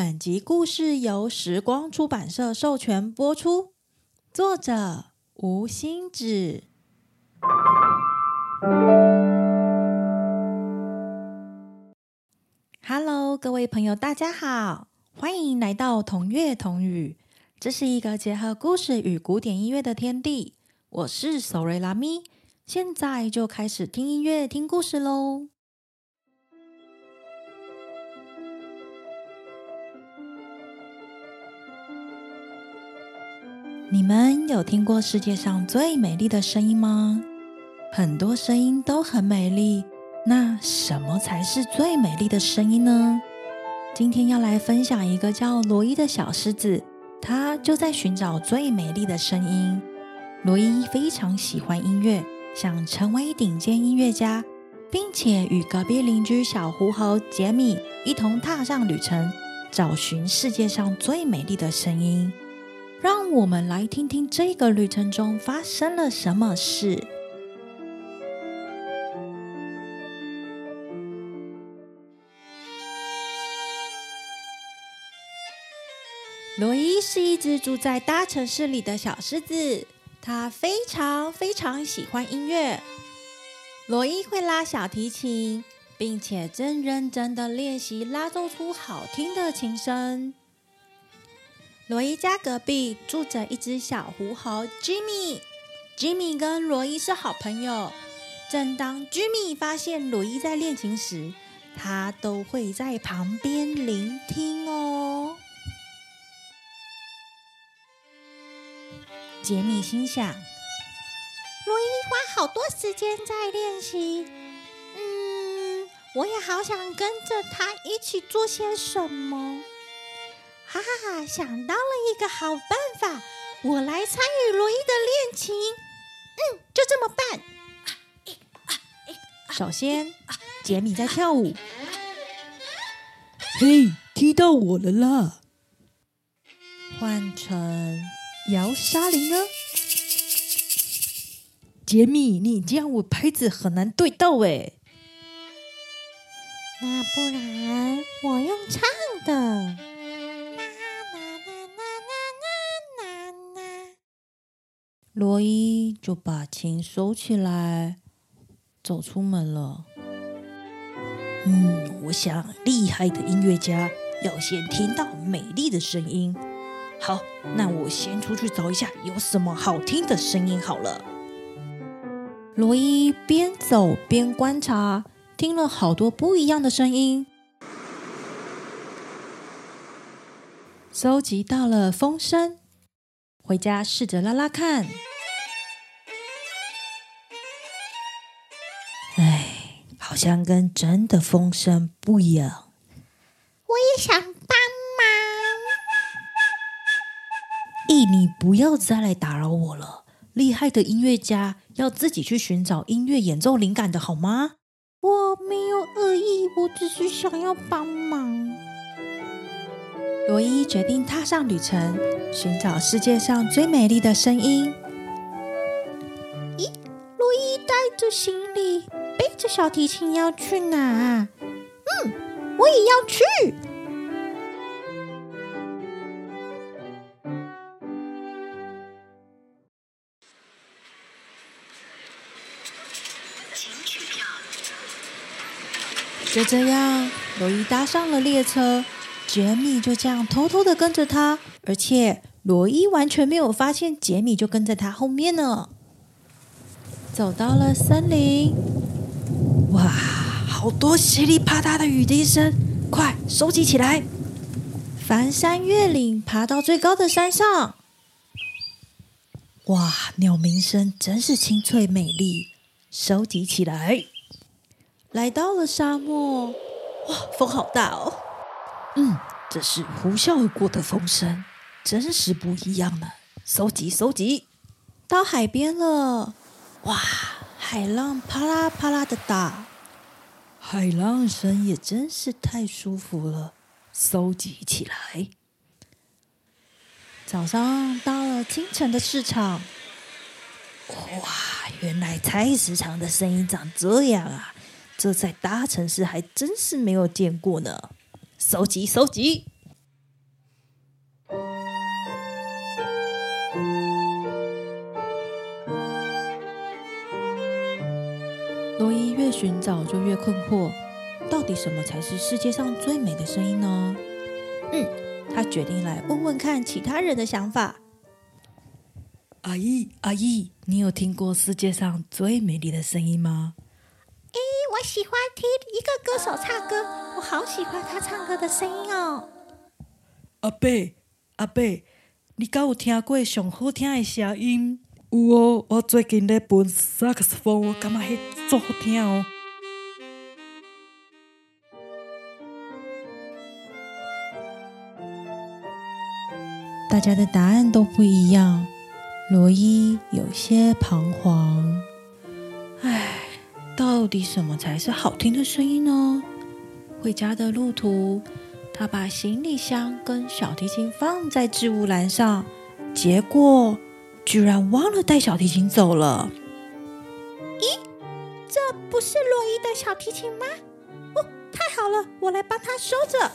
本集故事由时光出版社授权播出，作者吴心子。Hello，各位朋友，大家好，欢迎来到同乐同语。这是一个结合故事与古典音乐的天地。我是索瑞拉咪，现在就开始听音乐、听故事喽。你们有听过世界上最美丽的声音吗？很多声音都很美丽，那什么才是最美丽的声音呢？今天要来分享一个叫罗伊的小狮子，它就在寻找最美丽的声音。罗伊非常喜欢音乐，想成为顶尖音乐家，并且与隔壁邻居小狐猴杰米一同踏上旅程，找寻世界上最美丽的声音。让我们来听听这个旅程中发生了什么事。罗伊是一只住在大城市里的小狮子，它非常非常喜欢音乐。罗伊会拉小提琴，并且正认真的练习拉奏出好听的琴声。罗伊家隔壁住着一只小狐猴，Jimmy。Jimmy 跟罗伊是好朋友。正当 Jimmy 发现罗伊在练琴时，他都会在旁边聆听哦。杰米心想：罗伊花好多时间在练习，嗯，我也好想跟着他一起做些什么。哈哈哈！想到了一个好办法，我来参与罗伊的练琴。嗯，就这么办。首先，杰米在跳舞。嘿，踢到我了啦！换成摇沙铃呢？杰米，你这样我拍子很难对到哎。那不然我用唱的。罗伊就把琴收起来，走出门了。嗯，我想厉害的音乐家要先听到美丽的声音。好，那我先出去找一下有什么好听的声音好了。罗伊边走边观察，听了好多不一样的声音，收集到了风声。回家试着拉拉看。像跟真的风声不一样。我也想帮忙。咦，你不要再来打扰我了。厉害的音乐家要自己去寻找音乐演奏灵感的好吗？我没有恶意，我只是想要帮忙。罗伊决定踏上旅程，寻找世界上最美丽的声音。咦，罗伊带着行这，小提琴要去哪？嗯，我也要去。就这样，罗伊搭上了列车。杰米就这样偷偷的跟着他，而且罗伊完全没有发现杰米就跟在他后面呢。走到了森林，哇，好多噼里啪啦的雨滴声，快收集起来！翻山越岭，爬到最高的山上。哇，鸟鸣声真是清脆美丽，收集起来。来到了沙漠，哇，风好大哦。嗯，这是呼啸而过的风声，真是不一样呢。收集，收集，到海边了。哇，海浪啪啦啪啦的打，海浪声也真是太舒服了。收集起来。早上到了清晨的市场，哇，原来菜市场的声音长这样啊！这在大城市还真是没有见过呢。收集，收集！寻找就越困惑，到底什么才是世界上最美的声音呢？嗯，他决定来问问看其他人的想法。阿姨，阿姨，你有听过世界上最美丽的声音吗？诶，我喜欢听一个歌手唱歌，我好喜欢他唱歌的声音哦。阿贝，阿贝，你敢有听过上好听的声音？有哦，我最近在弹萨克斯风，我感觉迄足好听哦。大家的答案都不一样，罗伊有些彷徨。唉，到底什么才是好听的声音呢？回家的路途，他把行李箱跟小提琴放在置物篮上，结果居然忘了带小提琴走了。咦这不是洛伊的小提琴吗？哦，太好了，我来帮他收着。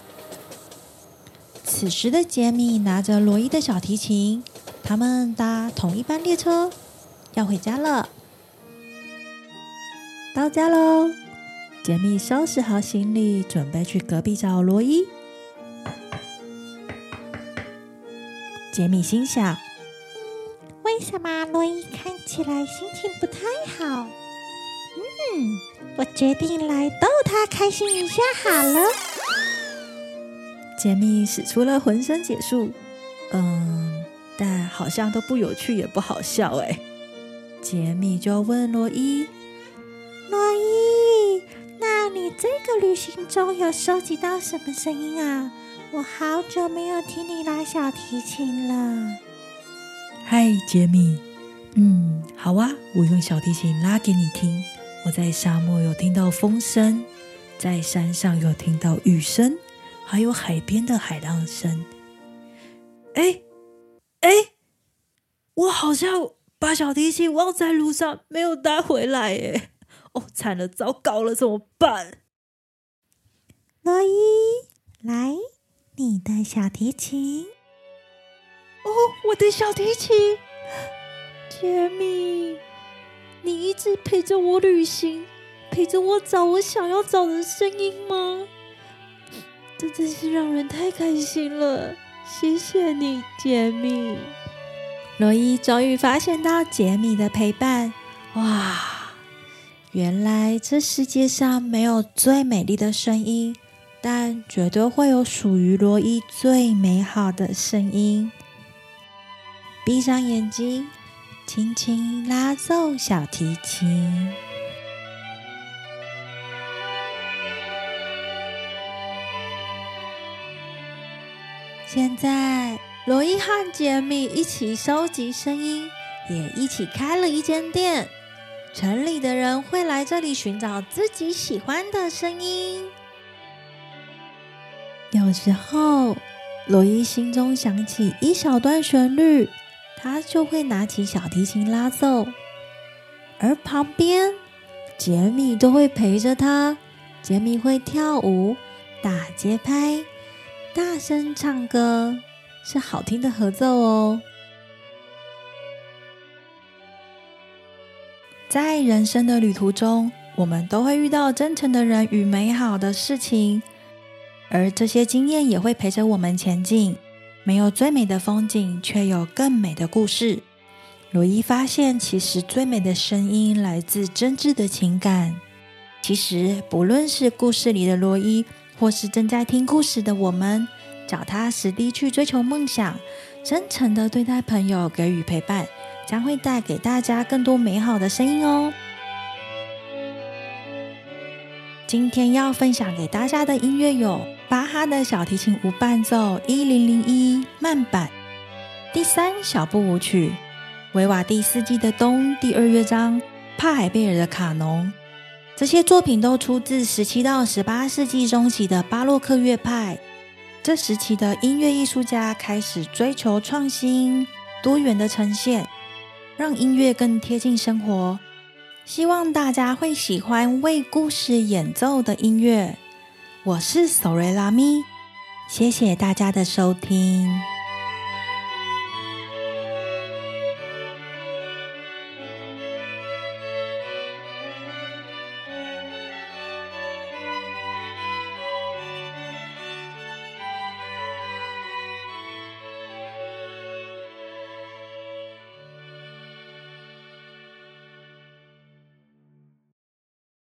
此时的杰米拿着罗伊的小提琴，他们搭同一班列车，要回家了。到家喽！杰米收拾好行李，准备去隔壁找罗伊。杰米心想：为什么洛伊看起来心情不太好？嗯，我决定来逗他开心一下好了。杰米使出了浑身解数，嗯，但好像都不有趣也不好笑哎。杰米就问罗伊：“洛伊，那你这个旅行中有收集到什么声音啊？我好久没有听你拉小提琴了。”嗨，杰米，嗯，好啊，我用小提琴拉给你听。我在沙漠有听到风声，在山上有听到雨声。还有海边的海浪声。哎哎，我好像把小提琴忘在路上，没有带回来耶！哦，惨了，糟糕了，怎么办？罗伊，来，你的小提琴。我的小提琴，杰米，你一直陪着我旅行，陪着我找我想要找的声音吗？这真是让人太开心了，谢谢你，杰米。罗伊终于发现到杰米的陪伴，哇！原来这世界上没有最美丽的声音，但绝对会有属于罗伊最美好的声音。闭上眼睛，轻轻拉奏小提琴。现在，罗伊和杰米一起收集声音，也一起开了一间店。城里的人会来这里寻找自己喜欢的声音。有时候，罗伊心中想起一小段旋律，他就会拿起小提琴拉奏，而旁边杰米都会陪着他。杰米会跳舞、打节拍。大声唱歌是好听的合奏哦。在人生的旅途中，我们都会遇到真诚的人与美好的事情，而这些经验也会陪着我们前进。没有最美的风景，却有更美的故事。罗伊发现，其实最美的声音来自真挚的情感。其实，不论是故事里的罗伊。或是正在听故事的我们，脚踏实地去追求梦想，真诚的对待朋友，给予陪伴，将会带给大家更多美好的声音哦。今天要分享给大家的音乐有巴哈的小提琴无伴奏一零零一慢版，第三小步舞曲，维瓦第四季的冬第二乐章，帕海贝尔的卡农。这些作品都出自十七到十八世纪中期的巴洛克乐派。这时期的音乐艺术家开始追求创新、多元的呈现，让音乐更贴近生活。希望大家会喜欢为故事演奏的音乐。我是索瑞拉咪，谢谢大家的收听。